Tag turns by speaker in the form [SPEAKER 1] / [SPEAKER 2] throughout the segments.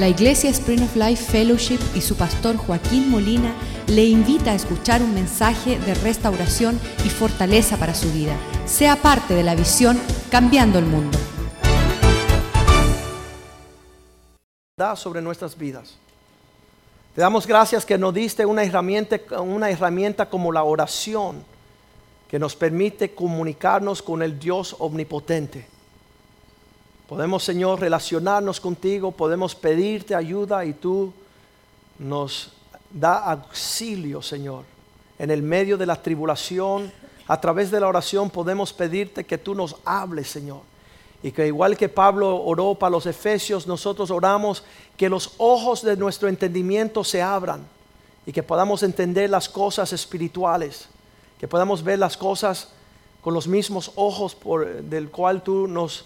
[SPEAKER 1] La Iglesia Spring of Life Fellowship y su pastor Joaquín Molina le invita a escuchar un mensaje de restauración y fortaleza para su vida. Sea parte de la visión Cambiando el Mundo.
[SPEAKER 2] sobre nuestras vidas. Te damos gracias que nos diste una herramienta, una herramienta como la oración que nos permite comunicarnos con el Dios omnipotente. Podemos, Señor, relacionarnos contigo, podemos pedirte ayuda y tú nos da auxilio, Señor. En el medio de la tribulación, a través de la oración podemos pedirte que tú nos hables, Señor. Y que igual que Pablo oró para los efesios, nosotros oramos que los ojos de nuestro entendimiento se abran y que podamos entender las cosas espirituales, que podamos ver las cosas con los mismos ojos por, del cual tú nos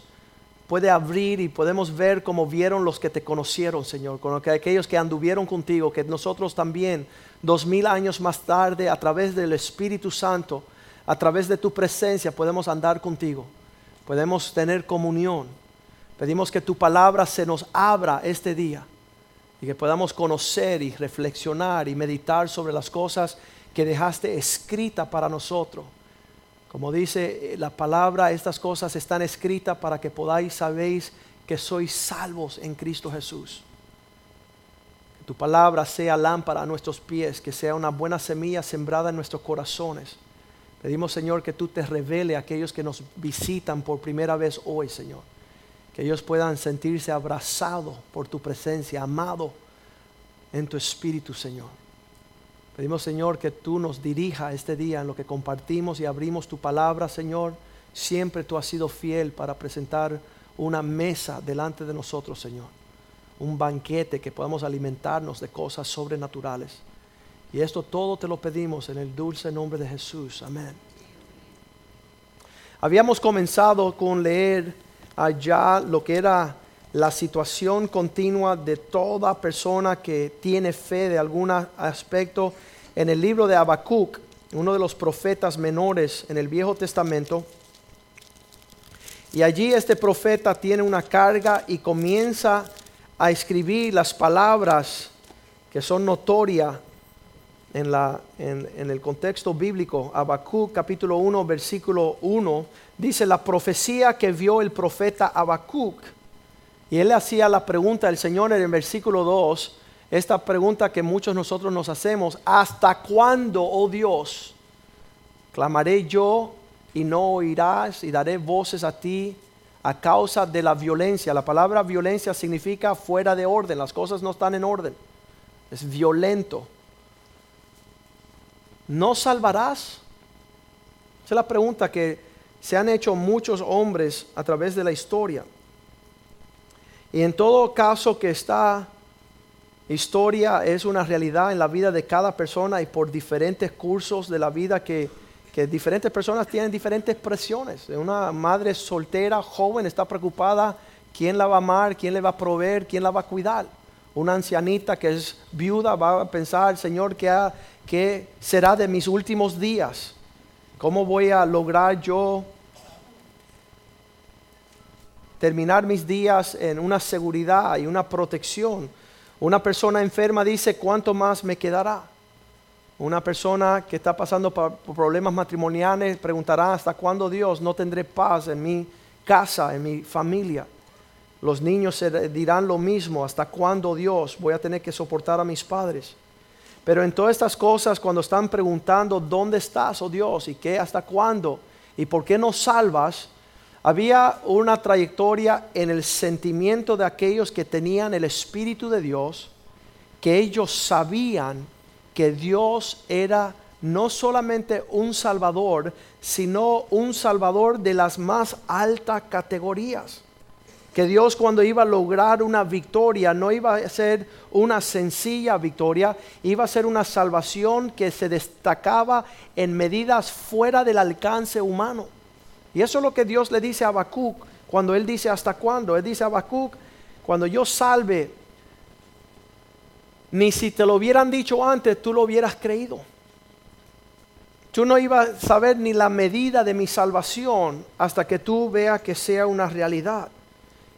[SPEAKER 2] puede abrir y podemos ver como vieron los que te conocieron, Señor, con aquellos que anduvieron contigo, que nosotros también, dos mil años más tarde, a través del Espíritu Santo, a través de tu presencia, podemos andar contigo, podemos tener comunión. Pedimos que tu palabra se nos abra este día y que podamos conocer y reflexionar y meditar sobre las cosas que dejaste escrita para nosotros como dice eh, la palabra, estas cosas están escritas para que podáis sabéis que sois salvos en Cristo Jesús. Que tu palabra sea lámpara a nuestros pies, que sea una buena semilla sembrada en nuestros corazones. Pedimos, Señor, que tú te revele a aquellos que nos visitan por primera vez hoy, Señor. Que ellos puedan sentirse abrazados por tu presencia, amados en tu espíritu, Señor. Pedimos, Señor, que tú nos dirija este día en lo que compartimos y abrimos tu palabra, Señor. Siempre tú has sido fiel para presentar una mesa delante de nosotros, Señor. Un banquete que podamos alimentarnos de cosas sobrenaturales. Y esto todo te lo pedimos en el dulce nombre de Jesús. Amén. Habíamos comenzado con leer allá lo que era la situación continua de toda persona que tiene fe de algún aspecto en el libro de Habacuc, uno de los profetas menores en el Viejo Testamento. Y allí este profeta tiene una carga y comienza a escribir las palabras que son notorias en, el contexto bíblico. Habacuc capítulo 1, versículo 1, dice la profecía que vio el profeta Habacuc y él le hacía la pregunta al Señor en el versículo 2, esta pregunta que muchos nosotros nos hacemos, ¿hasta cuándo, oh Dios, clamaré yo y no oirás y daré voces a ti a causa de la violencia? La palabra violencia significa fuera de orden, las cosas no están en orden, es violento. ¿No salvarás? Esa es la pregunta que se han hecho muchos hombres a través de la historia. Y en todo caso que esta historia es una realidad en la vida de cada persona y por diferentes cursos de la vida que, diferentes personas tienen diferentes presiones. Una madre soltera, joven, está preocupada quién la va a amar, quién le va a proveer, quién la va a cuidar. Una ancianita que es viuda va a pensar, Señor, ¿qué, qué será de mis últimos días? ¿Cómo voy a lograr yo terminar mis días en una seguridad y una protección. Una persona enferma dice, ¿cuánto más me quedará? Una persona que está pasando por problemas matrimoniales preguntará, ¿hasta cuándo Dios no tendré paz en mi casa, en mi familia? Los niños se dirán lo mismo, ¿hasta cuándo Dios voy a tener que soportar a mis padres? Pero en todas estas cosas, cuando están preguntando, ¿dónde estás, oh Dios? ¿Y qué, hasta cuándo? ¿Y por qué no salvas? Había una trayectoria en el sentimiento de aquellos que tenían el Espíritu de Dios, que ellos sabían que Dios era no solamente un Salvador, sino un Salvador de las más altas categorías. Que Dios cuando iba a lograr una victoria no iba a ser una sencilla victoria, iba a ser una salvación que se destacaba en medidas fuera del alcance humano. Y eso es lo que Dios le dice a Habacuc cuando él dice hasta cuándo. Él dice a Habacuc, cuando yo salve, ni si te lo hubieran dicho antes, tú lo hubieras creído. Tú no ibas a saber ni la medida de mi salvación hasta que tú veas que sea una realidad.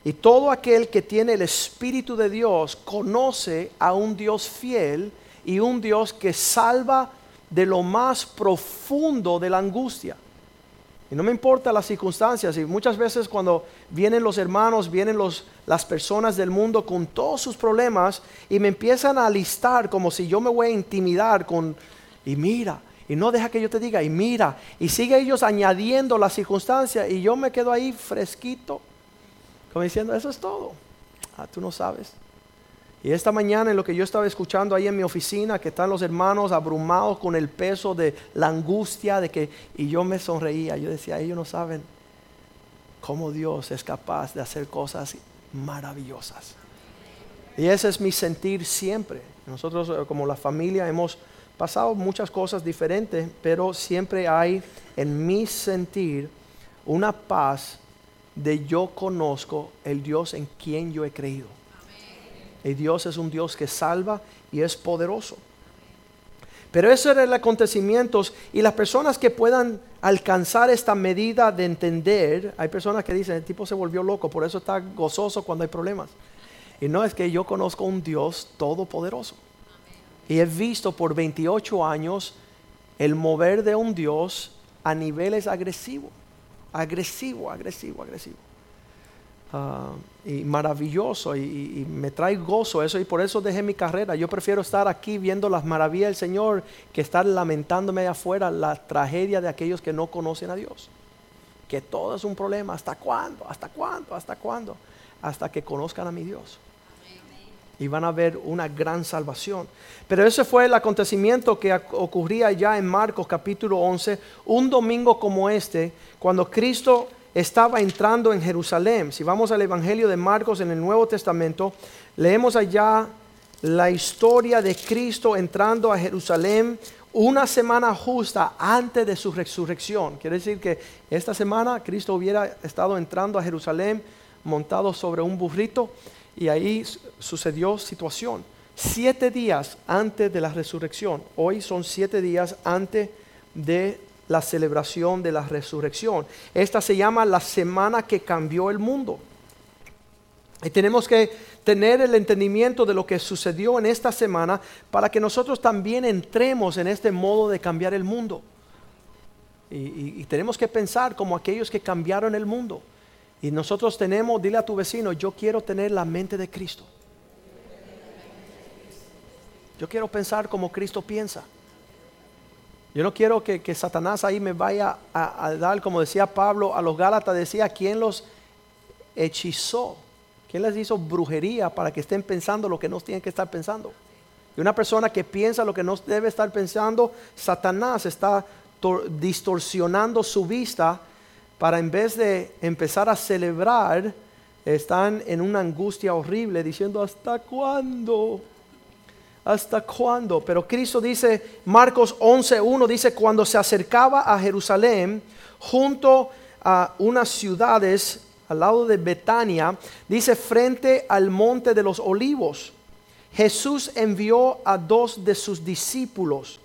[SPEAKER 2] Y todo aquel que tiene el Espíritu de Dios conoce a un Dios fiel y un Dios que salva de lo más profundo de la angustia. Y no me importa las circunstancias. Y muchas veces cuando vienen los hermanos, vienen los, las personas del mundo con todos sus problemas y me empiezan a listar como si yo me voy a intimidar con, y mira, y no deja que yo te diga, y mira, y sigue ellos añadiendo las circunstancias y yo me quedo ahí fresquito, como diciendo, eso es todo. Ah, tú no sabes. Y esta mañana en lo que yo estaba escuchando ahí en mi oficina, que están los hermanos abrumados con el peso de la angustia, de que, y yo me sonreía, yo decía, ellos no saben cómo Dios es capaz de hacer cosas maravillosas. Y ese es mi sentir siempre. Nosotros eh, como la familia hemos pasado muchas cosas diferentes, pero siempre hay en mi sentir una paz de yo conozco el Dios en quien yo he creído. Y Dios es un Dios que salva y es poderoso. Pero eso era el acontecimiento y las personas que puedan alcanzar esta medida de entender, hay personas que dicen, el tipo se volvió loco, por eso está gozoso cuando hay problemas. Y no es que yo conozco un Dios todopoderoso. Y he visto por 28 años el mover de un Dios a niveles agresivos, agresivo, agresivo, agresivo. Ah, y maravilloso y, me trae gozo eso y por eso dejé mi carrera. Yo prefiero estar aquí viendo las maravillas del Señor que estar lamentándome allá afuera la tragedia de aquellos que no conocen a Dios. Que todo es un problema. ¿Hasta cuándo? ¿Hasta cuándo? ¿Hasta cuándo? Hasta que conozcan a mi Dios. Y van a ver una gran salvación. Pero ese fue el acontecimiento que ocurría ya en Marcos capítulo 11, un domingo como este, cuando Cristo estaba entrando en Jerusalén. Si vamos al Evangelio de Marcos en el Nuevo Testamento, leemos allá la historia de Cristo entrando a Jerusalén una semana justa antes de su resurrección. Quiere decir que esta semana Cristo hubiera estado entrando a Jerusalén montado sobre un burrito y ahí sucedió situación. Siete días antes de la resurrección. Hoy son siete días antes de la celebración de la resurrección. Esta se llama la semana que cambió el mundo. Y tenemos que tener el entendimiento de lo que sucedió en esta semana para que nosotros también entremos en este modo de cambiar el mundo. Y, tenemos que pensar como aquellos que cambiaron el mundo. Y nosotros tenemos, dile a tu vecino, yo quiero tener la mente de Cristo. Yo quiero pensar como Cristo piensa. Yo no quiero que, Satanás ahí me vaya a, dar, como decía Pablo a los Gálatas, decía, ¿quién los hechizó? ¿Quién les hizo brujería para que estén pensando lo que no tienen que estar pensando? Y una persona que piensa lo que no debe estar pensando, Satanás está distorsionando su vista para en vez de empezar a celebrar, están en una angustia horrible diciendo, ¿hasta cuándo? ¿Hasta cuándo? Pero Cristo dice, Marcos 11.1 dice, cuando se acercaba a Jerusalén, junto a unas ciudades al lado de Betania, dice, frente al monte de los olivos, Jesús envió a dos de sus discípulos,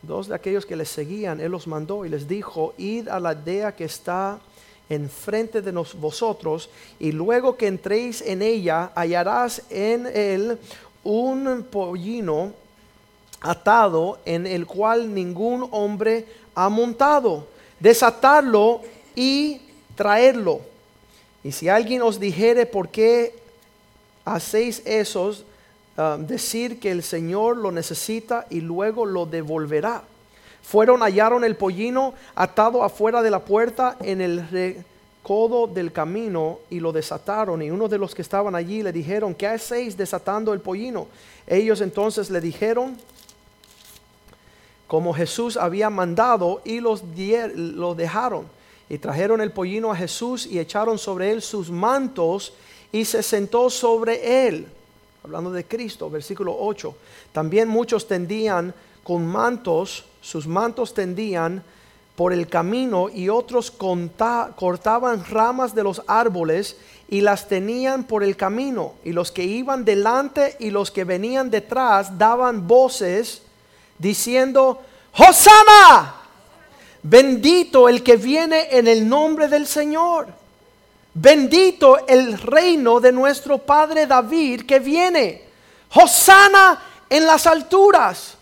[SPEAKER 2] dos de aquellos que le seguían, Él los mandó y les dijo, id a la aldea que está enfrente de vosotros, y luego que entréis en ella, hallarás en él un pollino atado en el cual ningún hombre ha montado. Desatarlo y traerlo. Y si alguien os dijere por qué hacéis esos, um, decir que el Señor lo necesita y luego lo devolverá. Fueron, hallaron el pollino atado afuera de la puerta en el codo del camino y lo desataron. Y uno de los que estaban allí le dijeron, ¿qué hacéis desatando el pollino? Ellos entonces le dijeron, como Jesús había mandado, y los lo dejaron. Y trajeron el pollino a Jesús y echaron sobre él sus mantos y se sentó sobre él. Hablando de Cristo, versículo 8. También muchos tendían con mantos, sus mantos tendían por el camino y otros cortaban ramas de los árboles y las tenían por el camino. Y los que iban delante y los que venían detrás daban voces diciendo, Hosana, bendito el que viene en el nombre del Señor. bendito el reino de nuestro Padre David que viene. Hosana en las alturas.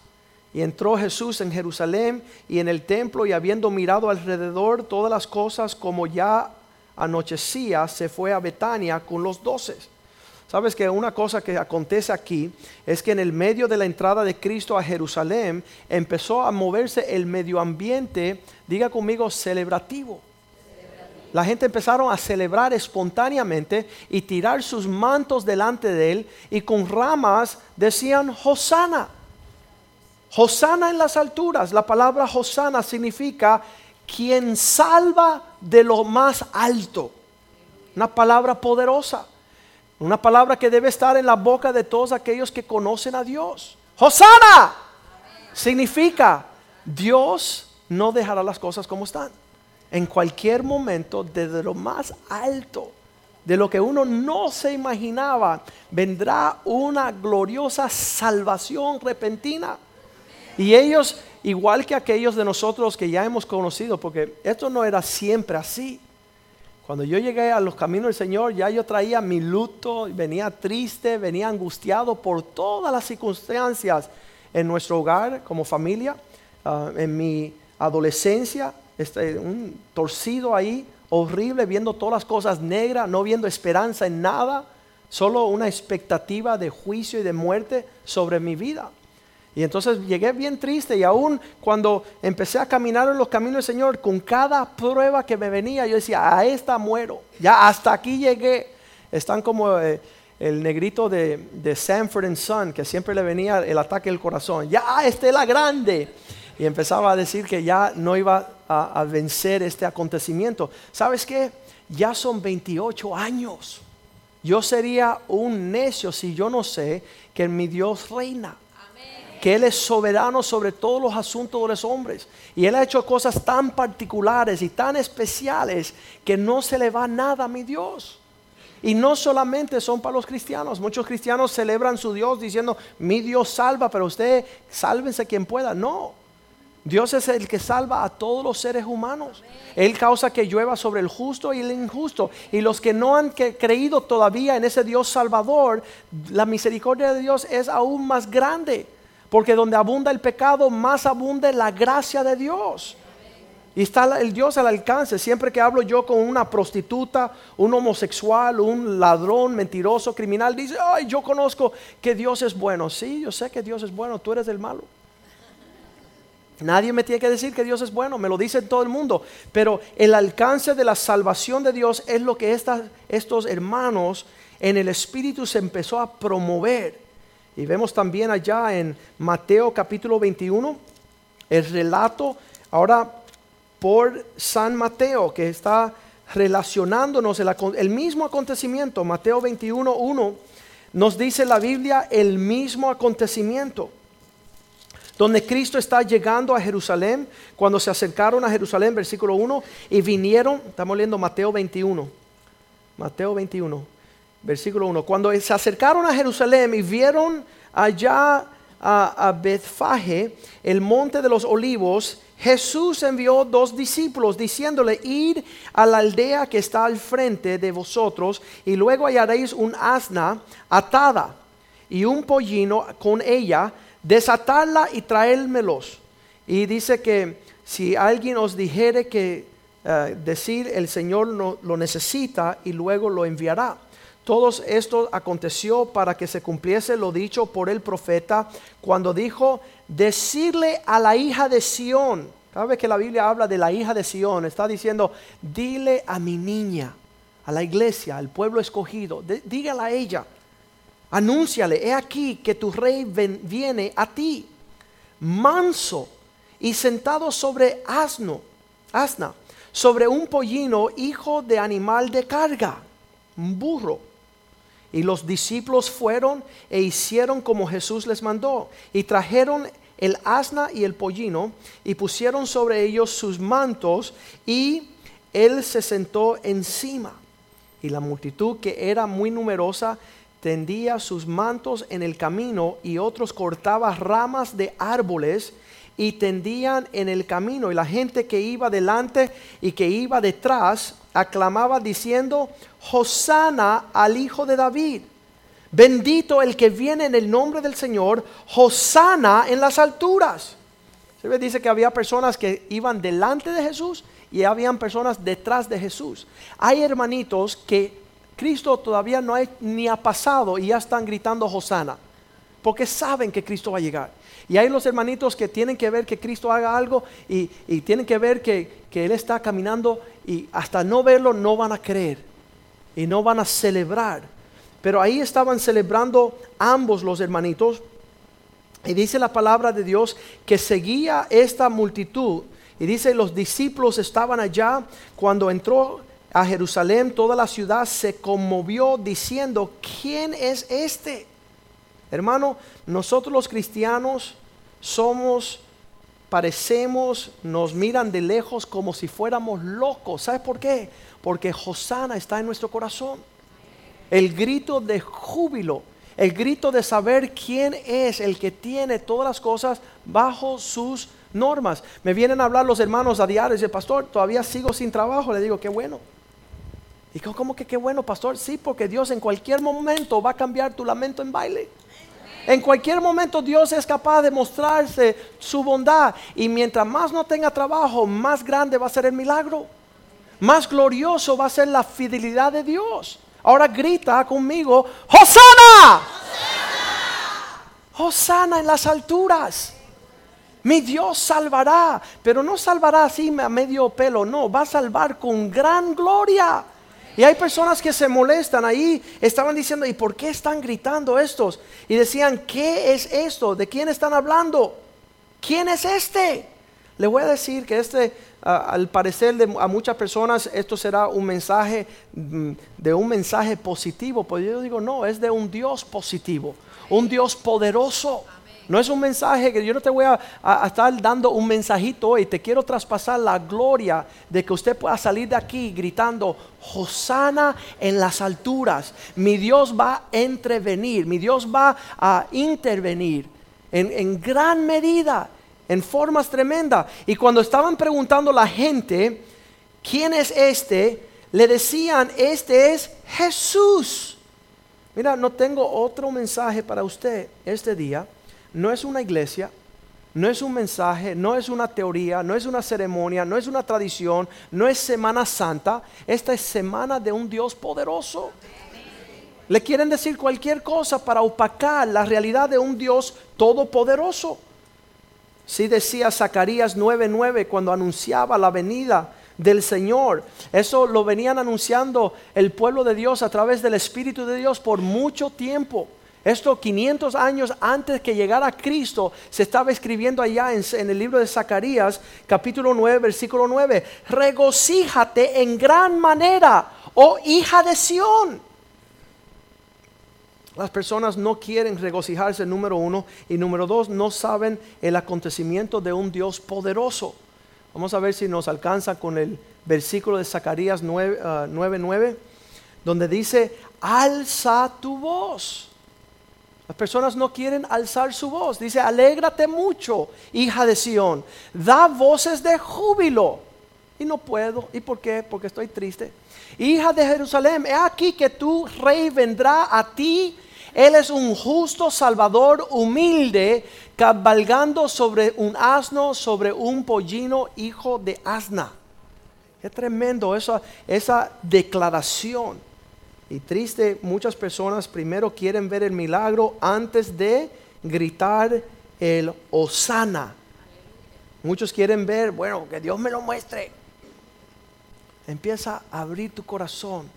[SPEAKER 2] Y entró Jesús en Jerusalén y en el templo y habiendo mirado alrededor todas las cosas como ya anochecía, se fue a Betania con los doces. Sabes que una cosa que acontece aquí es que en el medio de la entrada de Cristo a Jerusalén empezó a moverse el medio ambiente, diga conmigo, celebrativo. La gente empezaron a celebrar espontáneamente y tirar sus mantos delante de él y con ramas decían Hosana. Hosana en las alturas. La palabra Hosana significa quien salva de lo más alto. Una palabra poderosa. Una palabra que debe estar en la boca de todos aquellos que conocen a Dios. Hosana significa Dios no dejará las cosas como están. En cualquier momento, desde lo más alto, de lo que uno no se imaginaba, vendrá una gloriosa salvación repentina. Y ellos, igual que aquellos de nosotros que ya hemos conocido, porque esto no era siempre así. Cuando yo llegué a los caminos del Señor, ya yo traía mi luto, venía triste, venía angustiado por todas las circunstancias en nuestro hogar como familia, ah, en mi adolescencia, este, un torcido ahí, horrible, viendo todas las cosas negras, no viendo esperanza en nada, solo una expectativa de juicio y de muerte sobre mi vida. Y entonces llegué bien triste y aún cuando empecé a caminar en los caminos del Señor, con cada prueba que me venía, yo decía, a esta muero, ya hasta aquí llegué. Están como eh, el negrito de, Sanford Son, que siempre le venía el ataque del corazón, ya, esta es la grande. Y empezaba a decir que ya no iba a, a vencer este acontecimiento. ¿Sabes qué? Ya son 28 años. Yo sería un necio si yo no sé que mi Dios reina que Él es soberano sobre todos los asuntos de los hombres. Y Él ha hecho cosas tan particulares y tan especiales que no se le va nada a mi Dios. Y no solamente son para los cristianos. Muchos cristianos celebran su Dios diciendo, mi Dios salva, pero usted sálvense quien pueda. No. Dios es el que salva a todos los seres humanos. Él causa que llueva sobre el justo y el injusto. Y los que no han creído todavía en ese Dios salvador, la misericordia de Dios es aún más grande. Porque donde abunda el pecado, más abunda la gracia de Dios. Y está el Dios al alcance. Siempre que hablo yo con una prostituta, un homosexual, un ladrón, mentiroso, criminal, dice, ay, yo conozco que Dios es bueno. Sí, yo sé que Dios es bueno, tú eres el malo. Nadie me tiene que decir que Dios es bueno, me lo dice todo el mundo. Pero el alcance de la salvación de Dios es lo que estos hermanos en el Espíritu se empezó a promover. Y vemos también allá en Mateo capítulo 21 el relato ahora por San Mateo que está relacionándonos el, mismo acontecimiento. Mateo 21, 1 nos dice la Biblia el mismo acontecimiento. Donde Cristo está llegando a Jerusalén, cuando se acercaron a Jerusalén, versículo 1, y vinieron, estamos leyendo Mateo 21, Mateo 21 versículo 1. Cuando se acercaron a Jerusalén y vieron allá a, a el monte de los olivos, Jesús envió dos discípulos diciéndole, ir a la aldea que está al frente de vosotros y luego hallaréis un asna atada y un pollino con ella, desatarla y traérmelos. Y dice que si alguien os dijere que eh, decir el Señor no, lo necesita y luego lo enviará. Todo esto aconteció para que se cumpliese lo dicho por el profeta cuando dijo, decirle a la hija de Sión, cada vez que la Biblia habla de la hija de Sión, está diciendo, dile a mi niña, a la iglesia, al pueblo escogido, dígale a ella, anúnciale, he aquí que tu rey viene a ti, manso y sentado sobre asno, asna, sobre un pollino, hijo de animal de carga, un burro y los discípulos fueron e hicieron como Jesús les mandó. Y trajeron el asna y el pollino y pusieron sobre ellos sus mantos y él se sentó encima. Y la multitud que era muy numerosa tendía sus mantos en el camino y otros cortaban ramas de árboles y tendían en el camino. Y la gente que iba delante y que iba detrás aclamaba diciendo, Hosana al Hijo de David. Bendito el que viene en el nombre del Señor, Hosana en las alturas. Se ve, dice que había personas que iban delante de Jesús y habían personas detrás de Jesús. Hay hermanitos que Cristo todavía no ni ha pasado y ya están gritando Hosana, porque saben que Cristo va a llegar. Y hay los hermanitos que tienen que ver que Cristo haga algo y, tienen que ver que, que Él está caminando y hasta no verlo no van a creer y no van a celebrar. Pero ahí estaban celebrando ambos los hermanitos. Y dice la palabra de Dios que seguía esta multitud. Y dice, los discípulos estaban allá cuando entró a Jerusalén, toda la ciudad se conmovió diciendo, ¿quién es este? Hermano, nosotros los cristianos somos, parecemos, nos miran de lejos como si fuéramos locos. ¿Sabes por qué? Porque Hosana está en nuestro corazón. El grito de júbilo, el grito de saber quién es el que tiene todas las cosas bajo sus normas. Me vienen a hablar los hermanos a diario y dicen, pastor, todavía sigo sin trabajo. Le digo, qué bueno. Y ¿cómo que qué bueno, pastor? Sí, porque Dios en cualquier momento va a cambiar tu lamento en baile. En cualquier momento Dios es capaz de mostrarse su bondad. Y mientras más no tenga trabajo, más grande va a ser el milagro. Más glorioso va a ser la fidelidad de Dios. Ahora grita conmigo, Hosana. Hosana en las alturas. Mi Dios salvará, pero no salvará así a medio pelo, no, va a salvar con gran gloria. Y hay personas que se molestan ahí, estaban diciendo, ¿y por qué están gritando estos? Y decían, ¿qué es esto? ¿De quién están hablando? ¿Quién es este? Le voy a decir que este, al parecer de, a muchas personas, esto será un mensaje mm, de un mensaje positivo, pues yo digo, no, es de un Dios positivo, un Dios poderoso. No es un mensaje que yo no te voy a, estar dando un mensajito hoy. Te quiero traspasar la gloria de que usted pueda salir de aquí gritando, Hosana en las alturas. Mi Dios va a entrevenir, mi Dios va a intervenir en, en gran medida, en formas tremendas. Y cuando estaban preguntando la gente, ¿quién es este? Le decían, este es Jesús. Mira, no tengo otro mensaje para usted este día no es una iglesia, no es un mensaje, no es una teoría, no es una ceremonia, no es una tradición, no es Semana Santa. Esta es semana de un Dios poderoso. Le quieren decir cualquier cosa para opacar la realidad de un Dios todopoderoso. Si decía Zacarías 9:9 cuando anunciaba la venida del Señor. Eso lo venían anunciando el pueblo de Dios a través del Espíritu de Dios por mucho tiempo. Esto 500 años antes que llegara Cristo se estaba escribiendo allá en, el libro de Zacarías, capítulo 9, versículo 9. Regocíjate en gran manera, oh hija de Sión. Las personas no quieren regocijarse, número uno, y número dos, no saben el acontecimiento de un Dios poderoso. Vamos a ver si nos alcanza con el versículo de Zacarías 9, 9 ah, donde dice, alza tu voz las personas no quieren alzar su voz. Dice, alégrate mucho, hija de Sión. Da voces de júbilo. Y no puedo. ¿Y por qué? Porque estoy triste. Hija de Jerusalén, he aquí que tu rey vendrá a ti. Él es un justo salvador humilde, cabalgando sobre un asno, sobre un pollino, hijo de asna. Qué tremendo esa, esa declaración. Y triste, muchas personas primero quieren ver el milagro antes de gritar el Osana. Muchos quieren ver, bueno, que Dios me lo muestre. Empieza a abrir tu corazón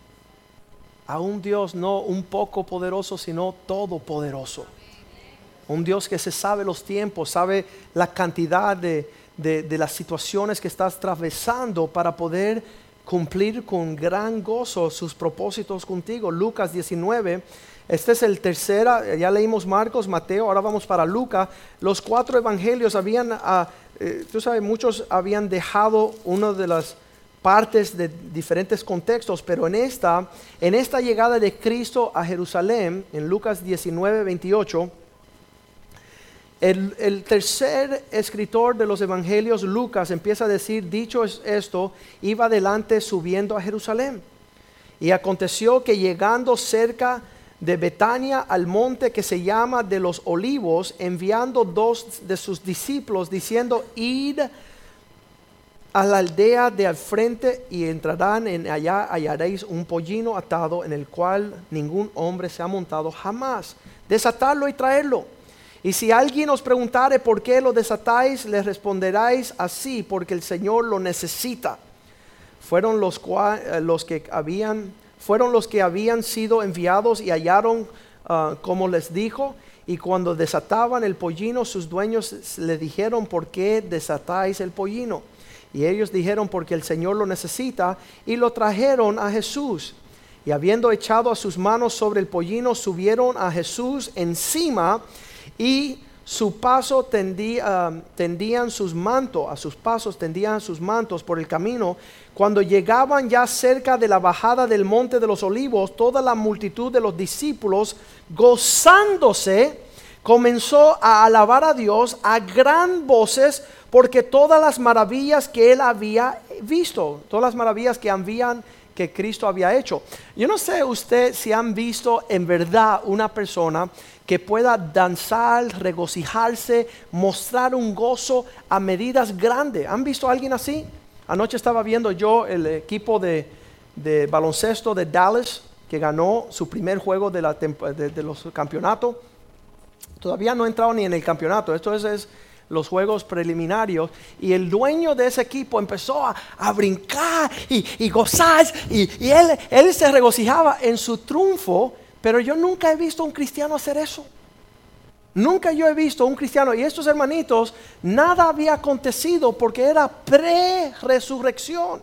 [SPEAKER 2] a un Dios no un poco poderoso, sino todopoderoso. Un Dios que se sabe los tiempos, sabe la cantidad de, de las situaciones que estás atravesando para poder cumplir con gran gozo sus propósitos contigo. Lucas 19. Este es el tercero, ya leímos Marcos, Mateo, ahora vamos para Lucas. Los cuatro evangelios habían, ah, eh, tú sabes, muchos habían dejado una de las partes de diferentes contextos, pero en esta, en esta llegada de Cristo a Jerusalén, en Lucas 19, 28, El, tercer escritor de los evangelios, Lucas, empieza a decir, dicho es esto, iba adelante subiendo a Jerusalén. Y aconteció que llegando cerca de Betania al monte que se llama de los olivos, enviando dos de sus discípulos, diciendo, id a la aldea de al frente y entrarán en allá hallaréis un pollino atado en el cual ningún hombre se ha montado jamás. Desatarlo y traerlo. Y si alguien os preguntare por qué lo desatáis, le responderáis así, porque el Señor lo necesita. Fueron los, eh, los que habían fueron los que habían sido enviados y hallaron ah, como les dijo. Y cuando desataban el pollino, sus dueños le dijeron, ¿por qué desatáis el pollino? Y ellos dijeron, porque el Señor lo necesita, y lo trajeron a Jesús. Y habiendo echado a sus manos sobre el pollino, subieron a Jesús encima y su paso tendía, tendían sus mantos, a sus pasos tendían sus mantos por el camino. Cuando llegaban ya cerca de la bajada del monte de los olivos, toda la multitud de los discípulos, gozándose, comenzó a alabar a Dios a gran voces porque todas las maravillas que él había visto, todas las maravillas que habían que Cristo había hecho. Yo no sé usted si han visto en verdad una persona que pueda danzar, regocijarse, mostrar un gozo a medidas grandes. ¿Han visto a alguien así? Anoche estaba viendo yo el equipo de, baloncesto de Dallas que ganó su primer juego de, la, de, los campeonatos. Todavía no ha entrado ni en el campeonato. Esto es los juegos preliminarios y el dueño de ese equipo empezó a, brincar y, gozar y, él, él se regocijaba en su triunfo, pero yo nunca he visto a un cristiano hacer eso. Nunca yo he visto a un cristiano y estos hermanitos, nada había acontecido porque era pre-resurrección.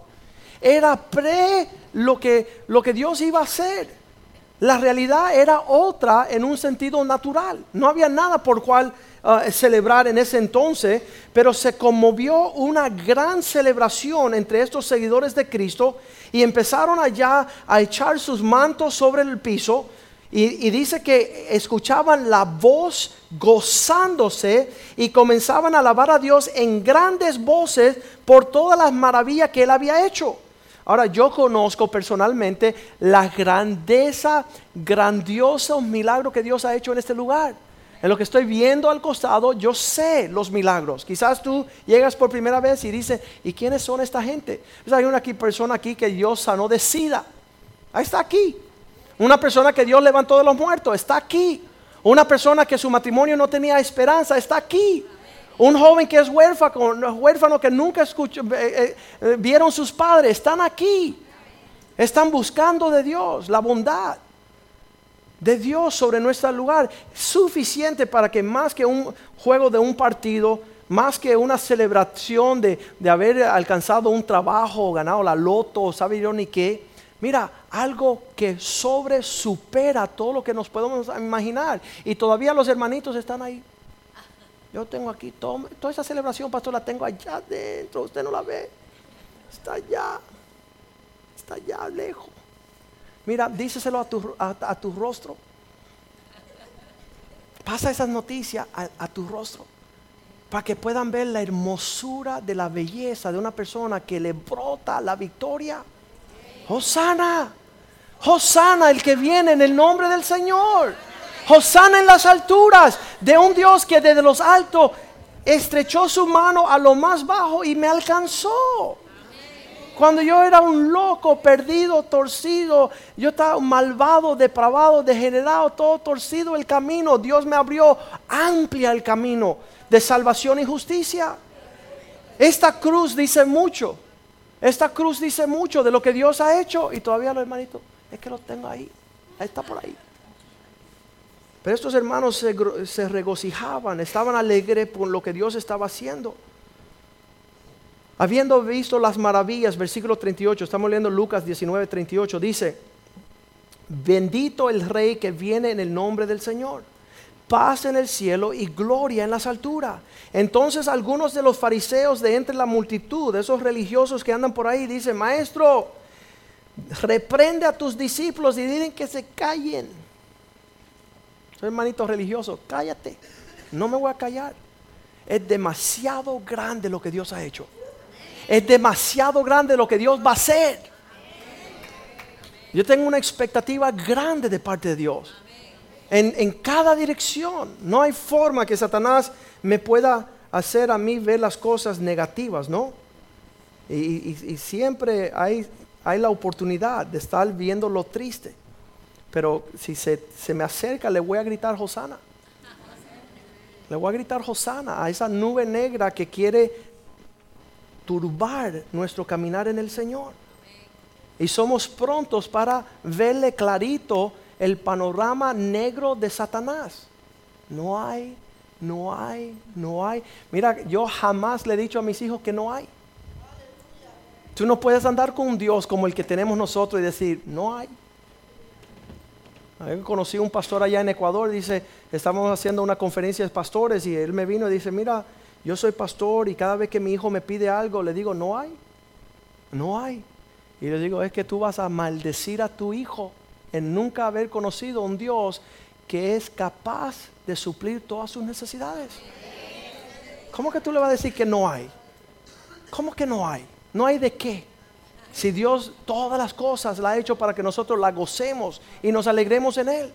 [SPEAKER 2] Era pre lo que, lo que Dios iba a hacer. La realidad era otra en un sentido natural. No había nada por cual uh, celebrar en ese entonces, pero se conmovió una gran celebración entre estos seguidores de Cristo y empezaron allá a echar sus mantos sobre el piso. Y, dice que escuchaban la voz gozándose y comenzaban a alabar a Dios en grandes voces por todas las maravillas que él había hecho. Ahora yo conozco personalmente la grandeza, grandioso milagro que Dios ha hecho en este lugar. En lo que estoy viendo al costado, yo sé los milagros. Quizás tú llegas por primera vez y dices, ¿y quiénes son esta gente? Pues hay una persona aquí que Dios sanó de sida. Ahí está aquí. Una persona que Dios levantó de los muertos, está aquí. Una persona que su matrimonio no tenía esperanza, está aquí. Un joven que es huérfano, huérfano que nunca escuchó, eh, eh, eh, vieron sus padres, están aquí. Están buscando de Dios la bondad de Dios sobre nuestro lugar. Suficiente para que más que un juego de un partido, más que una celebración de, de haber alcanzado un trabajo, ganado la loto, sabe yo ni qué. Mira, algo que sobre supera todo lo que nos podemos imaginar. Y todavía los hermanitos están ahí. Yo tengo aquí toda esa celebración, pastor, la tengo allá adentro. Usted no la ve. Está allá. Está allá lejos. Mira, díselo a tu, a, tu rostro. Pasa esas noticias a, a tu rostro para que puedan ver la hermosura de la belleza de una persona que le brota la victoria. Hosana, Hosana, el que viene en el nombre del Señor. Hosana en las alturas de un Dios que desde los altos estrechó su mano a lo más bajo y me alcanzó. Cuando yo era un loco, perdido, torcido, yo estaba malvado, depravado, degenerado, todo torcido el camino, Dios me abrió amplia el camino de salvación y justicia. Esta cruz dice mucho. Esta cruz dice mucho de lo que Dios ha hecho y todavía los hermanitos, es que lo tengo ahí. Ahí está por ahí. Pero estos hermanos se, regocijaban, estaban alegres por lo que Dios estaba haciendo. Habiendo visto las maravillas, versículo 38, estamos leyendo Lucas 19, 38, dice, bendito el rey que viene en el nombre del Señor, paz en el cielo y gloria en las alturas. Entonces algunos de los fariseos de entre la multitud, esos religiosos que andan por ahí, dicen, maestro, reprende a tus discípulos y dicen que se callen hermanito religioso, cállate. no me voy a callar. Es demasiado grande lo que Dios ha hecho. Es demasiado grande lo que Dios va a hacer. Yo tengo una expectativa grande de parte de Dios. En, en, cada dirección. No hay forma que Satanás me pueda hacer a mí ver las cosas negativas, ¿no? Y, siempre hay, hay, la oportunidad de estar viendo lo triste. Pero si se, se me acerca, le voy a gritar Hosana. Le voy a gritar Hosana a esa nube negra que quiere turbar nuestro caminar en el Señor. Y somos prontos para verle clarito el panorama negro de Satanás. No hay, no hay, no hay. Mira, yo jamás le he dicho a mis hijos que no hay. Tú no puedes andar con un Dios como el que tenemos nosotros y decir, no hay. Conocí un pastor allá en Ecuador, dice, estamos haciendo una conferencia de pastores y él me vino y dice, mira, yo soy pastor y cada vez que mi hijo me pide algo, le digo, no hay, no hay. Y le digo, es que tú vas a maldecir a tu hijo en nunca haber conocido un Dios que es capaz de suplir todas sus necesidades. ¿Cómo que tú le vas a decir que no hay? ¿Cómo que no hay? No hay de qué. Si Dios todas las cosas la ha hecho para que nosotros la gocemos y nos alegremos en Él.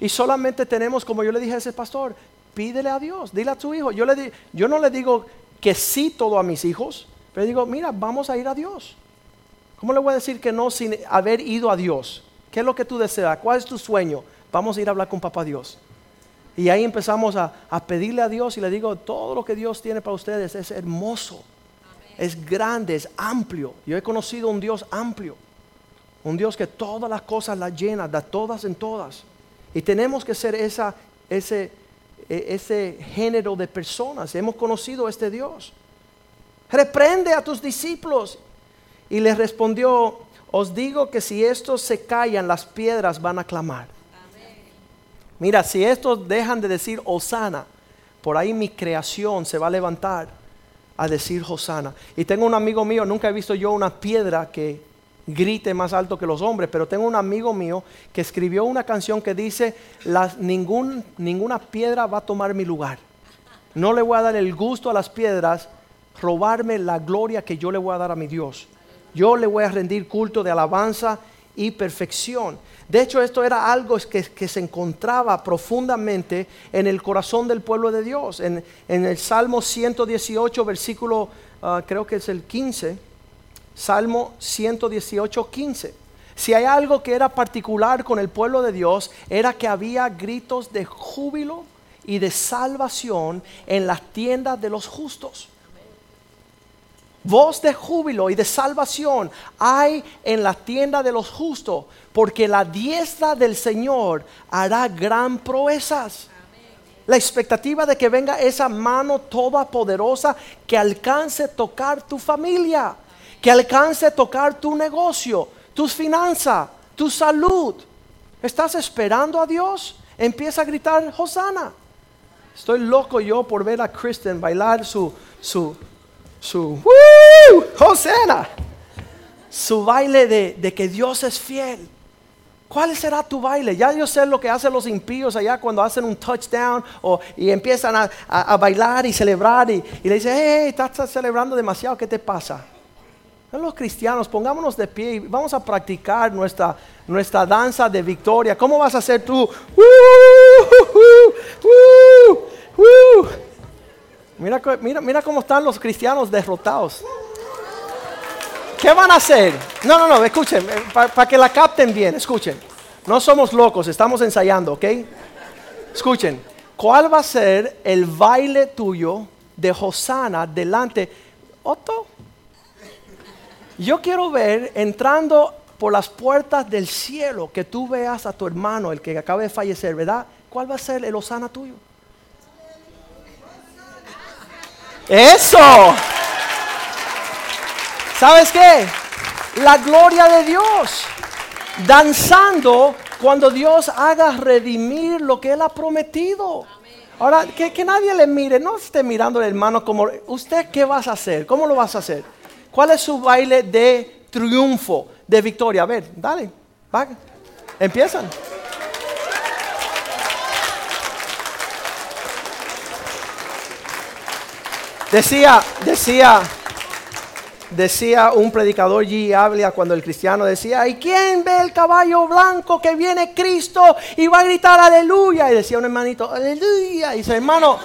[SPEAKER 2] Y solamente tenemos, como yo le dije a ese pastor, pídele a Dios, dile a tu hijo. Yo, le yo no le digo que sí todo a mis hijos, pero digo, mira, vamos a ir a Dios. ¿Cómo le voy a decir que no sin haber ido a Dios? ¿Qué es lo que tú deseas? ¿Cuál es tu sueño? Vamos a ir a hablar con papá Dios. Y ahí empezamos a, a pedirle a Dios y le digo, todo lo que Dios tiene para ustedes es hermoso es grande, es amplio. Yo he conocido un Dios amplio, un Dios que todas las cosas las llena, da todas en todas. Y tenemos que ser esa, ese, ese género de personas. Hemos conocido a este Dios. Reprende a tus discípulos. Y les respondió, os digo que si estos se callan, las piedras van a clamar. Mira, si estos dejan de decir Osana, por ahí mi creación se va a levantar a decir Hosana. Y tengo un amigo mío, nunca he visto yo una piedra que grite más alto que los hombres, pero tengo un amigo mío que escribió una canción que dice, las, ninguna piedra va a tomar mi lugar. No le voy a dar el gusto a las piedras, robarme la gloria que yo le voy a dar a mi Dios. Yo le voy a rendir culto de alabanza y perfección. De hecho, esto era algo que, se encontraba profundamente en el corazón del pueblo de Dios. En, el Salmo 118, versículo, ah, creo que es el 15, Salmo 118, 15. Si hay algo que era particular con el pueblo de Dios, era que había gritos de júbilo y de salvación en las tiendas de los justos. Voz de júbilo y de salvación hay en la tienda de los justos, porque la diestra del Señor hará gran proezas. La expectativa de que venga esa mano toda poderosa que alcance tocar tu familia, que alcance a tocar tu negocio, tus finanzas, tu salud. ¿Estás esperando a Dios? Empieza a gritar, Hosanna. Estoy loco yo por ver a Kristen bailar su, su, su, Hosanna, su baile de, de que Dios es fiel. ¿Cuál será tu baile? Ya yo sé lo que hacen los impíos allá cuando hacen un touchdown o, y empiezan a, a, bailar y celebrar y, y le dicen, hey, estás celebrando demasiado, ¿qué te pasa? Los cristianos, pongámonos de pie y vamos a practicar nuestra, nuestra danza de victoria. ¿Cómo vas a hacer tú? Mira, mira, mira cómo están los cristianos derrotados. ¿Qué van a hacer? No, no, no, escuchen, eh, para que la capten bien, escuchen. No somos locos, estamos ensayando, ¿ok? Escuchen, ¿cuál va a ser el baile tuyo de Hosana delante? Otto, yo quiero ver entrando por las puertas del cielo que tú veas a tu hermano, el que acaba de fallecer, ¿verdad? ¿Cuál va a ser el Hosana tuyo? Eso. ¿Sabes qué? La gloria de Dios. Danzando cuando Dios haga redimir lo que Él ha prometido. Ahora, que, nadie le mire, no esté mirando al hermano como, ¿usted qué vas a hacer? ¿Cómo lo vas a hacer? ¿Cuál es su baile de triunfo, de victoria? A ver, dale, va. empiezan. Decía, decía, decía un predicador G. Avlia cuando el cristiano decía, ¿y quién ve el caballo blanco que viene Cristo y va a gritar aleluya? Y decía un hermanito, aleluya. Y dice, hermano,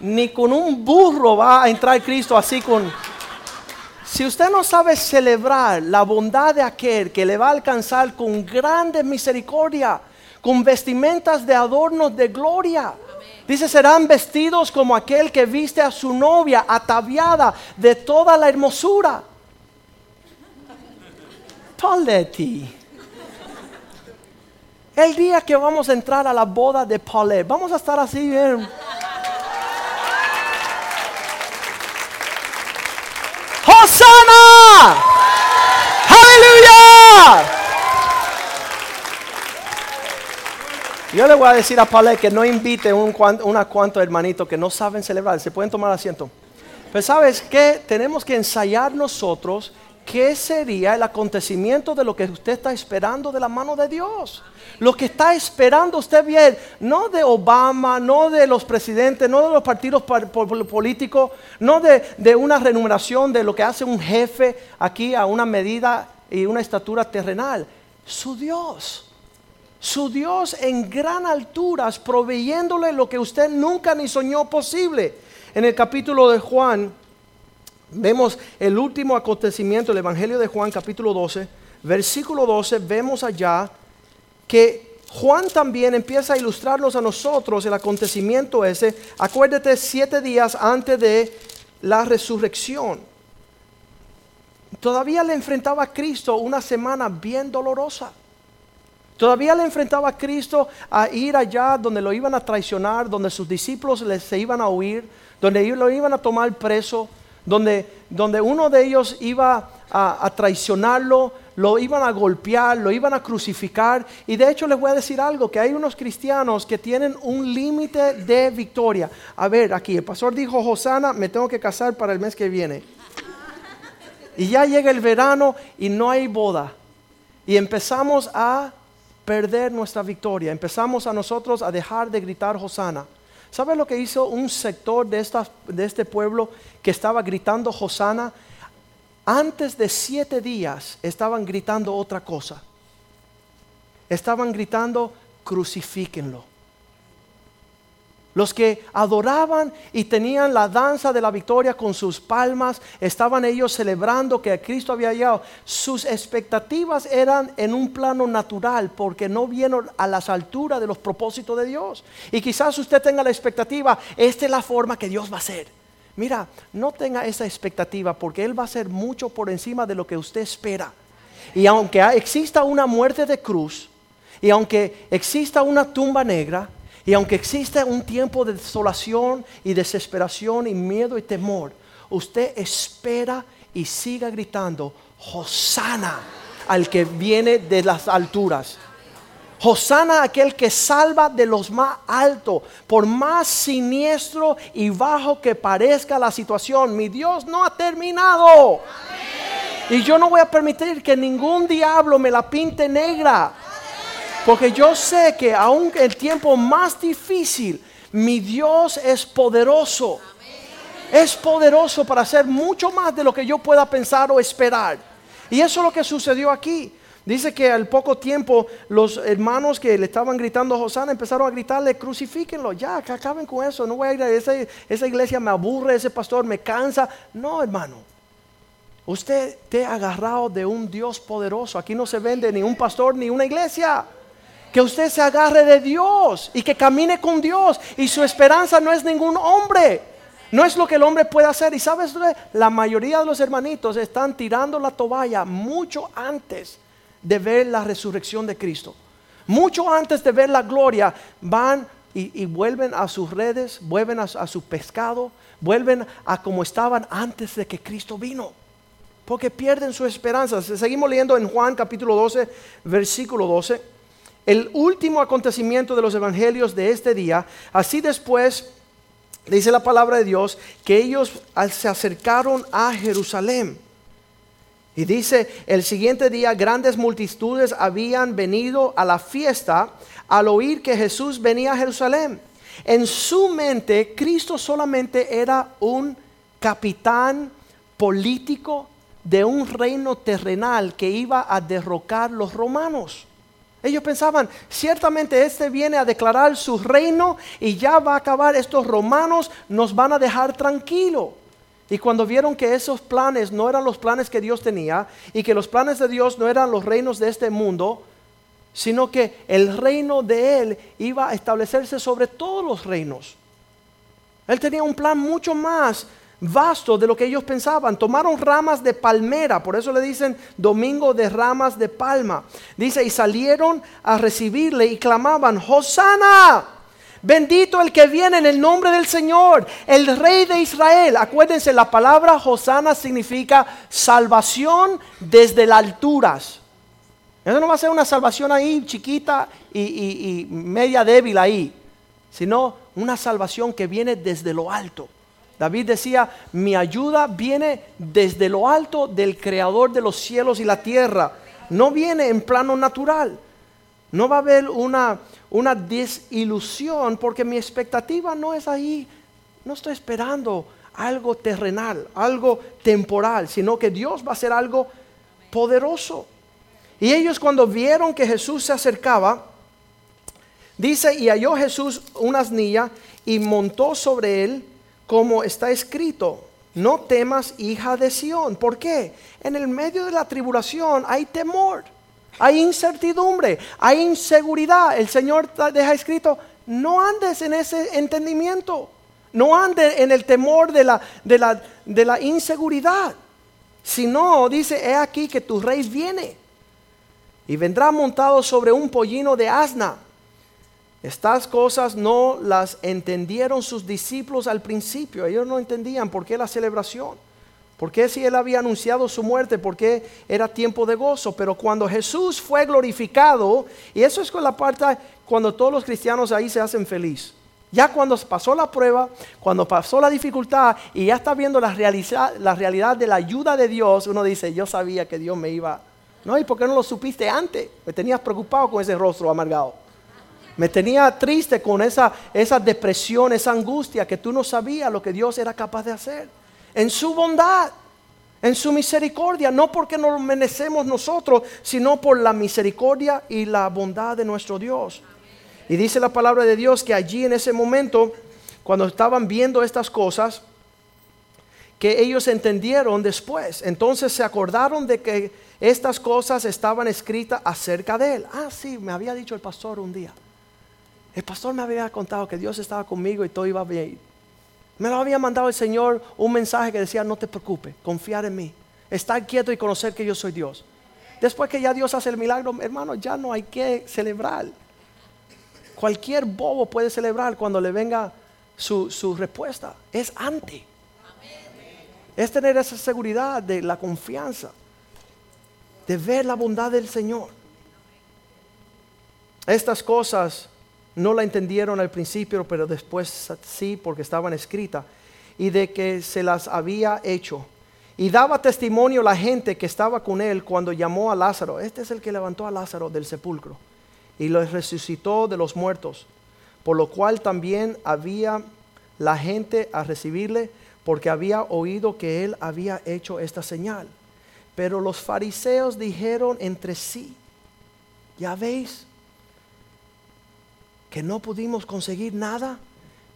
[SPEAKER 2] ni con un burro va a entrar Cristo así con... Si usted no sabe celebrar la bondad de aquel que le va a alcanzar con grande misericordia, con vestimentas de adornos de gloria, Dice, serán vestidos como aquel que viste a su novia ataviada de toda la hermosura. Paulette. El día que vamos a entrar a la boda de Paulette, vamos a estar así bien. ¡Hosana! ¡Aleluya! Yo le voy a decir a Paulette que no invite un, unos cuantos hermanitos que no saben celebrar, se pueden tomar asiento. Pero sabes que tenemos que ensayar nosotros qué sería el acontecimiento de lo que usted está esperando de la mano de Dios. Lo que está esperando usted bien, no de Obama, no de los presidentes, no de los partidos políticos, no de, una remuneración de lo que hace un jefe aquí a una medida y una estatura terrenal. Su Dios su Dios en gran alturas, proveyéndole lo que usted nunca ni soñó posible. En el capítulo de Juan, vemos el último acontecimiento, el Evangelio de Juan, capítulo 12, versículo 12, vemos allá que Juan también empieza a ilustrarnos a nosotros el acontecimiento ese. Acuérdate, siete días antes de la resurrección. Todavía le enfrentaba a Cristo una semana bien dolorosa. Todavía le enfrentaba a Cristo a ir allá donde lo iban a traicionar, donde sus discípulos les, se iban a huir, donde lo iban a tomar preso, donde, donde uno de ellos iba a, a, traicionarlo, lo iban a golpear, lo iban a crucificar. Y de hecho les voy a decir algo, que hay unos cristianos que tienen un límite de victoria. A ver, aquí el pastor dijo, Josana, me tengo que casar para el mes que viene. Y ya llega el verano y no hay boda. Y empezamos a perder nuestra victoria. Empezamos a nosotros a dejar de gritar Hosana. ¿Sabe lo que hizo un sector de, de este pueblo que estaba gritando Hosana? Antes de siete días estaban gritando otra cosa. Estaban gritando, crucifíquenlo. Los que adoraban y tenían la danza de la victoria con sus palmas, estaban ellos celebrando que Cristo había llegado. Sus expectativas eran en un plano natural porque no vieron a las alturas de los propósitos de Dios. Y quizás usted tenga la expectativa, esta es la forma que Dios va a ser. Mira, no tenga esa expectativa porque Él va a ser mucho por encima de lo que usted espera. Y aunque exista una muerte de cruz, y aunque exista una tumba negra, y aunque exista un tiempo de desolación y desesperación y miedo y temor, usted espera y siga gritando, Hosana al que viene de las alturas. Hosana aquel que salva de los más altos, por más siniestro y bajo que parezca la situación. Mi Dios no ha terminado. Y yo no voy a permitir que ningún diablo me la pinte negra. Porque yo sé que en el tiempo más difícil, mi Dios es poderoso. Es poderoso para hacer mucho más de lo que yo pueda pensar o esperar. Y eso es lo que sucedió aquí. Dice que al poco tiempo los hermanos que le estaban gritando a Josana empezaron a gritarle, crucifíquenlo, ya, que acaben con eso, no voy a ir a esa, esa iglesia, me aburre, ese pastor me cansa. No, hermano, usted te ha agarrado de un Dios poderoso. Aquí no se vende ni un pastor ni una iglesia que usted se agarre de Dios y que camine con Dios. Y su esperanza no es ningún hombre. No es lo que el hombre puede hacer. Y sabes, la mayoría de los hermanitos están tirando la toalla mucho antes de ver la resurrección de Cristo. Mucho antes de ver la gloria, van y, vuelven a sus redes, vuelven a, a su pescado, vuelven a como estaban antes de que Cristo vino. Porque pierden su esperanza. Seguimos leyendo en Juan capítulo 12, versículo 12 el último acontecimiento de los evangelios de este día. Así después, dice la palabra de Dios, que ellos se acercaron a Jerusalén. Y dice, el siguiente día grandes multitudes habían venido a la fiesta al oír que Jesús venía a Jerusalén. En su mente, Cristo solamente era un capitán político de un reino terrenal que iba a derrocar los romanos. Ellos pensaban, ciertamente este viene a declarar su reino y ya va a acabar, estos romanos nos van a dejar tranquilo. Y cuando vieron que esos planes no eran los planes que Dios tenía y que los planes de Dios no eran los reinos de este mundo, sino que el reino de Él iba a establecerse sobre todos los reinos. Él tenía un plan mucho más vasto de lo que ellos pensaban. Tomaron ramas de palmera, por eso le dicen domingo de ramas de palma. Dice, y salieron a recibirle y clamaban, Hosanna. Bendito el que viene en el nombre del Señor, el Rey de Israel. Acuérdense, la palabra Hosanna significa salvación desde las alturas. Eso no va a ser una salvación ahí chiquita y, y media débil ahí, sino una salvación que viene desde lo alto. David decía, mi ayuda viene desde lo alto del creador de los cielos y la tierra. No viene en plano natural. No va a haber una, una desilusión porque mi expectativa no es ahí. No estoy esperando algo terrenal, algo temporal, sino que Dios va a hacer algo poderoso. Y ellos cuando vieron que Jesús se acercaba, dice, y halló Jesús una asnilla y montó sobre él como está escrito, no temas hija de Sión. ¿Por qué? En el medio de la tribulación hay temor, hay incertidumbre, hay inseguridad. El Señor deja escrito, no andes en ese entendimiento, no andes en el temor de la, de la, de la inseguridad, sino dice, he aquí que tu rey viene y vendrá montado sobre un pollino de asna estas cosas no las entendieron sus discípulos al principio. Ellos no entendían por qué la celebración. ¿Por qué si él había anunciado su muerte? ¿Por qué era tiempo de gozo? Pero cuando Jesús fue glorificado, y eso es con la parte cuando todos los cristianos ahí se hacen feliz. Ya cuando pasó la prueba, cuando pasó la dificultad y ya está viendo la realidad, la realidad de la ayuda de Dios, uno dice, yo sabía que Dios me iba. No, ¿y por qué no lo supiste antes? Me tenías preocupado con ese rostro amargado. Me tenía triste con esa, esa depresión, esa angustia que tú no sabías lo que Dios era capaz de hacer. En su bondad, en su misericordia, no porque nos merecemos nosotros, sino por la misericordia y la bondad de nuestro Dios. Y dice la palabra de Dios que allí en ese momento, cuando estaban viendo estas cosas, que ellos entendieron después. Entonces se acordaron de que estas cosas estaban escritas acerca de él. Ah, sí, me había dicho el pastor un día. El pastor me había contado que Dios estaba conmigo y todo iba bien. Me lo había mandado el Señor un mensaje que decía, no te preocupes, confiar en mí. Estar quieto y conocer que yo soy Dios. Después que ya Dios hace el milagro, hermano, ya no hay que celebrar. Cualquier bobo puede celebrar cuando le venga su, su respuesta. Es antes. Es tener esa seguridad de la confianza, de ver la bondad del Señor. Estas cosas no la entendieron al principio, pero después sí, porque estaban escritas, y de que se las había hecho. Y daba testimonio la gente que estaba con él cuando llamó a Lázaro. Este es el que levantó a Lázaro del sepulcro y lo resucitó de los muertos, por lo cual también había la gente a recibirle, porque había oído que él había hecho esta señal. Pero los fariseos dijeron entre sí, ya veis, que no pudimos conseguir nada,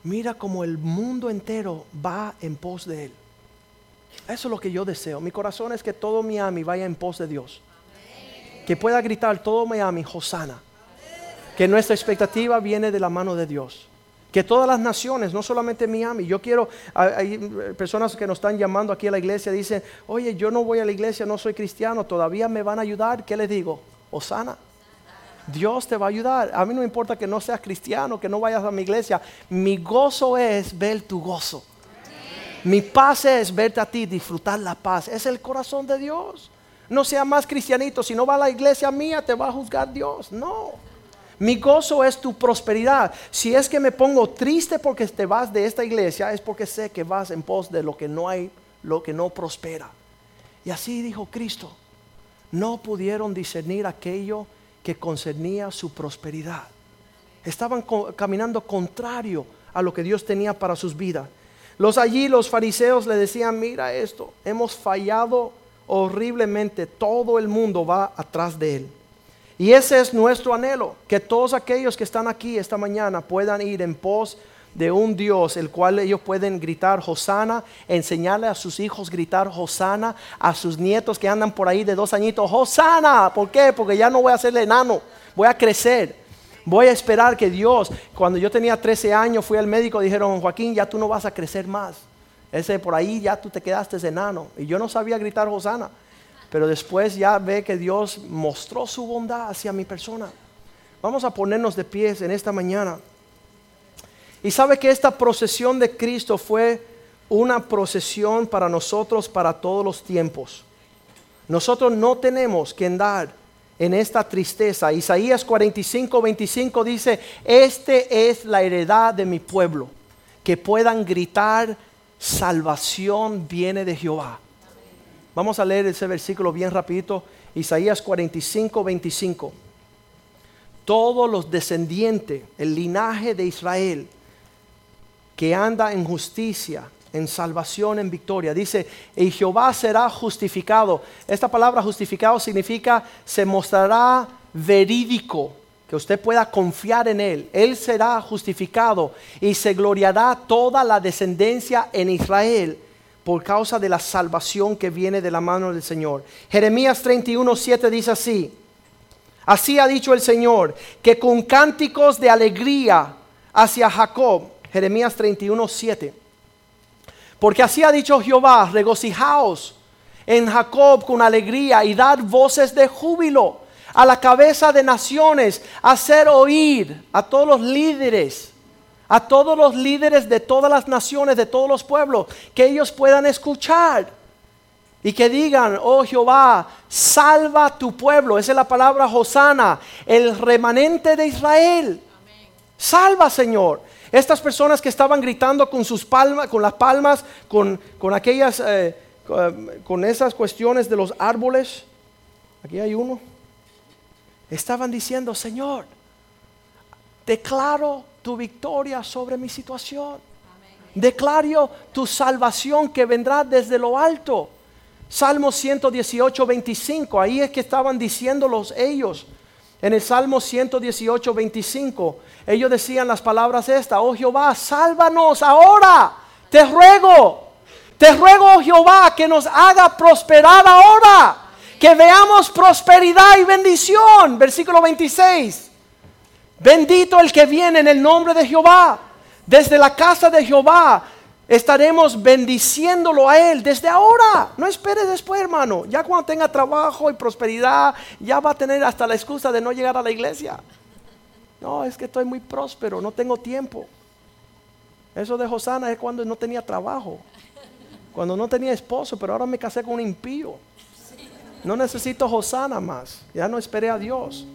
[SPEAKER 2] mira como el mundo entero va en pos de Él. Eso es lo que yo deseo. Mi corazón es que todo Miami vaya en pos de Dios. Que pueda gritar todo Miami, Hosanna. Que nuestra expectativa viene de la mano de Dios. Que todas las naciones, no solamente Miami, yo quiero, hay personas que nos están llamando aquí a la iglesia, dicen, oye, yo no voy a la iglesia, no soy cristiano, todavía me van a ayudar. ¿Qué les digo? Hosanna. Dios te va a ayudar. A mí no me importa que no seas cristiano, que no vayas a mi iglesia. Mi gozo es ver tu gozo. Mi paz es verte a ti, disfrutar la paz. Es el corazón de Dios. No sea más cristianito. Si no va a la iglesia mía, te va a juzgar Dios. No. Mi gozo es tu prosperidad. Si es que me pongo triste porque te vas de esta iglesia, es porque sé que vas en pos de lo que no hay, lo que no prospera. Y así dijo Cristo. No pudieron discernir aquello que concernía su prosperidad. Estaban caminando contrario a lo que Dios tenía para sus vidas. Los allí, los fariseos le decían, mira esto, hemos fallado horriblemente, todo el mundo va atrás de él. Y ese es nuestro anhelo, que todos aquellos que están aquí esta mañana puedan ir en pos de un Dios, el cual ellos pueden gritar Hosana, enseñarle a sus hijos gritar Hosana, a sus nietos que andan por ahí de dos añitos, Hosana, ¿por qué? Porque ya no voy a ser enano, voy a crecer. Voy a esperar que Dios, cuando yo tenía 13 años, fui al médico, dijeron, Joaquín, ya tú no vas a crecer más. Ese por ahí ya tú te quedaste enano. Y yo no sabía gritar Hosana. Pero después ya ve que Dios mostró su bondad hacia mi persona. Vamos a ponernos de pies en esta mañana. Y sabe que esta procesión de Cristo fue una procesión para nosotros para todos los tiempos. Nosotros no tenemos que andar en esta tristeza. Isaías 45, 25 dice, este es la heredad de mi pueblo, que puedan gritar, salvación viene de Jehová. Vamos a leer ese versículo bien rapidito, Isaías 45, 25. Todos los descendientes, el linaje de Israel, que anda en justicia, en salvación, en victoria. Dice, y Jehová será justificado. Esta palabra justificado significa se mostrará verídico, que usted pueda confiar en Él. Él será justificado y se gloriará toda la descendencia en Israel por causa de la salvación que viene de la mano del Señor. Jeremías 31, 7 dice así. Así ha dicho el Señor, que con cánticos de alegría hacia Jacob, Jeremías 31, 7. Porque así ha dicho Jehová, regocijaos en Jacob con alegría y dar voces de júbilo a la cabeza de naciones, hacer oír a todos los líderes, a todos los líderes de todas las naciones, de todos los pueblos, que ellos puedan escuchar y que digan, oh Jehová, salva tu pueblo. Esa es la palabra Hosana, el remanente de Israel. Salva, Señor. Estas personas que estaban gritando con sus palmas, con las palmas, con, aquellas, eh, con esas cuestiones de los árboles, aquí hay uno, estaban diciendo, Señor, declaro tu victoria sobre mi situación. Declaro tu salvación que vendrá desde lo alto. Salmo 118, 25, ahí es que estaban diciéndolos ellos. En el Salmo 118, 25, ellos decían las palabras estas, oh Jehová, sálvanos ahora, te ruego, te ruego, oh Jehová, que nos haga prosperar ahora, que veamos prosperidad y bendición. Versículo 26, bendito el que viene en el nombre de Jehová, desde la casa de Jehová estaremos bendiciéndolo a Él desde ahora. No espere después, hermano. Ya cuando tenga trabajo y prosperidad, ya va a tener hasta la excusa de no llegar a la iglesia. No, es que estoy muy próspero, no tengo tiempo. Eso de Josana es cuando no tenía trabajo, cuando no tenía esposo, pero ahora me casé con un impío. No necesito Josana más, ya no esperé a Dios.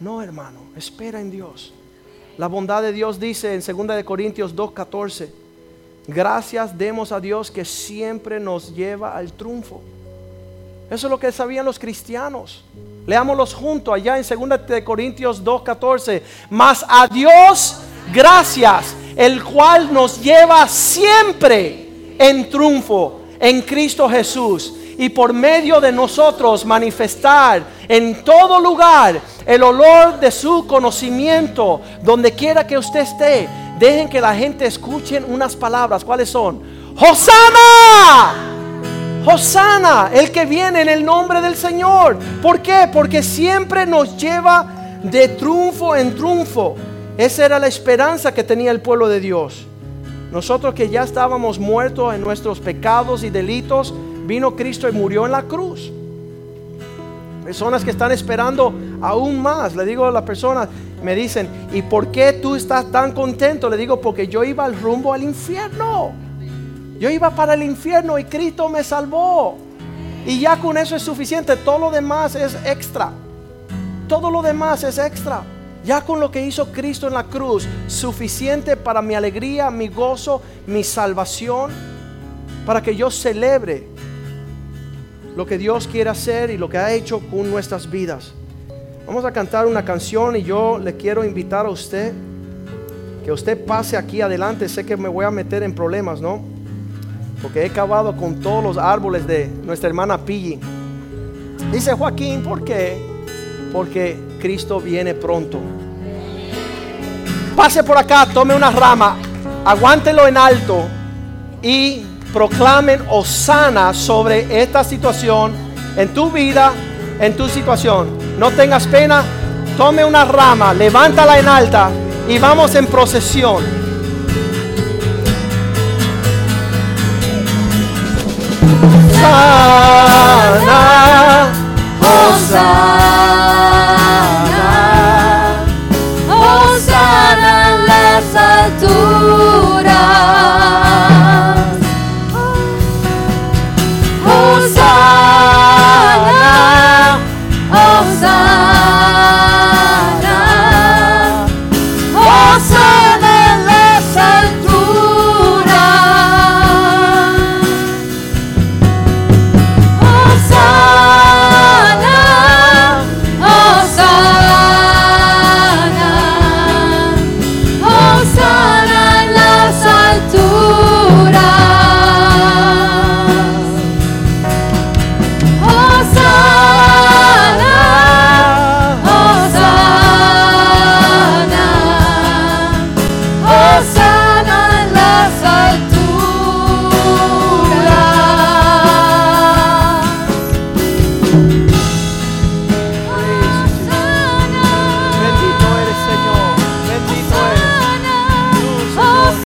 [SPEAKER 2] No, hermano, espera en Dios. La bondad de Dios dice en 2 de Corintios 2:14 Gracias demos a Dios que siempre nos lleva al triunfo. Eso es lo que sabían los cristianos. Leámoslos juntos allá en 2 de Corintios 2:14. Mas a Dios gracias, el cual nos lleva siempre en triunfo en Cristo Jesús y por medio de nosotros manifestar en todo lugar el olor de su conocimiento, donde quiera que usted esté Dejen que la gente escuche unas palabras. ¿Cuáles son? Hosana. Hosana, el que viene en el nombre del Señor. ¿Por qué? Porque siempre nos lleva de triunfo en triunfo. Esa era la esperanza que tenía el pueblo de Dios. Nosotros que ya estábamos muertos en nuestros pecados y delitos, vino Cristo y murió en la cruz. Personas que están esperando aún más. Le digo a las personas, me dicen, ¿y por qué tú estás tan contento? Le digo, porque yo iba al rumbo al infierno. Yo iba para el infierno y Cristo me salvó. Y ya con eso es suficiente. Todo lo demás es extra. Todo lo demás es extra. Ya con lo que hizo Cristo en la cruz, suficiente para mi alegría, mi gozo, mi salvación, para que yo celebre lo que Dios quiere hacer y lo que ha hecho con nuestras vidas. Vamos a cantar una canción y yo le quiero invitar a usted que usted pase aquí adelante. Sé que me voy a meter en problemas, ¿no? Porque he acabado con todos los árboles de nuestra hermana Piggy. Dice Joaquín, ¿por qué? Porque Cristo viene pronto. Pase por acá, tome una rama, aguántelo en alto y proclamen osana sobre esta situación en tu vida, en tu situación no tengas pena, tome una rama, levántala en alta y vamos en procesión. Sana, Osana, Osana en las alturas.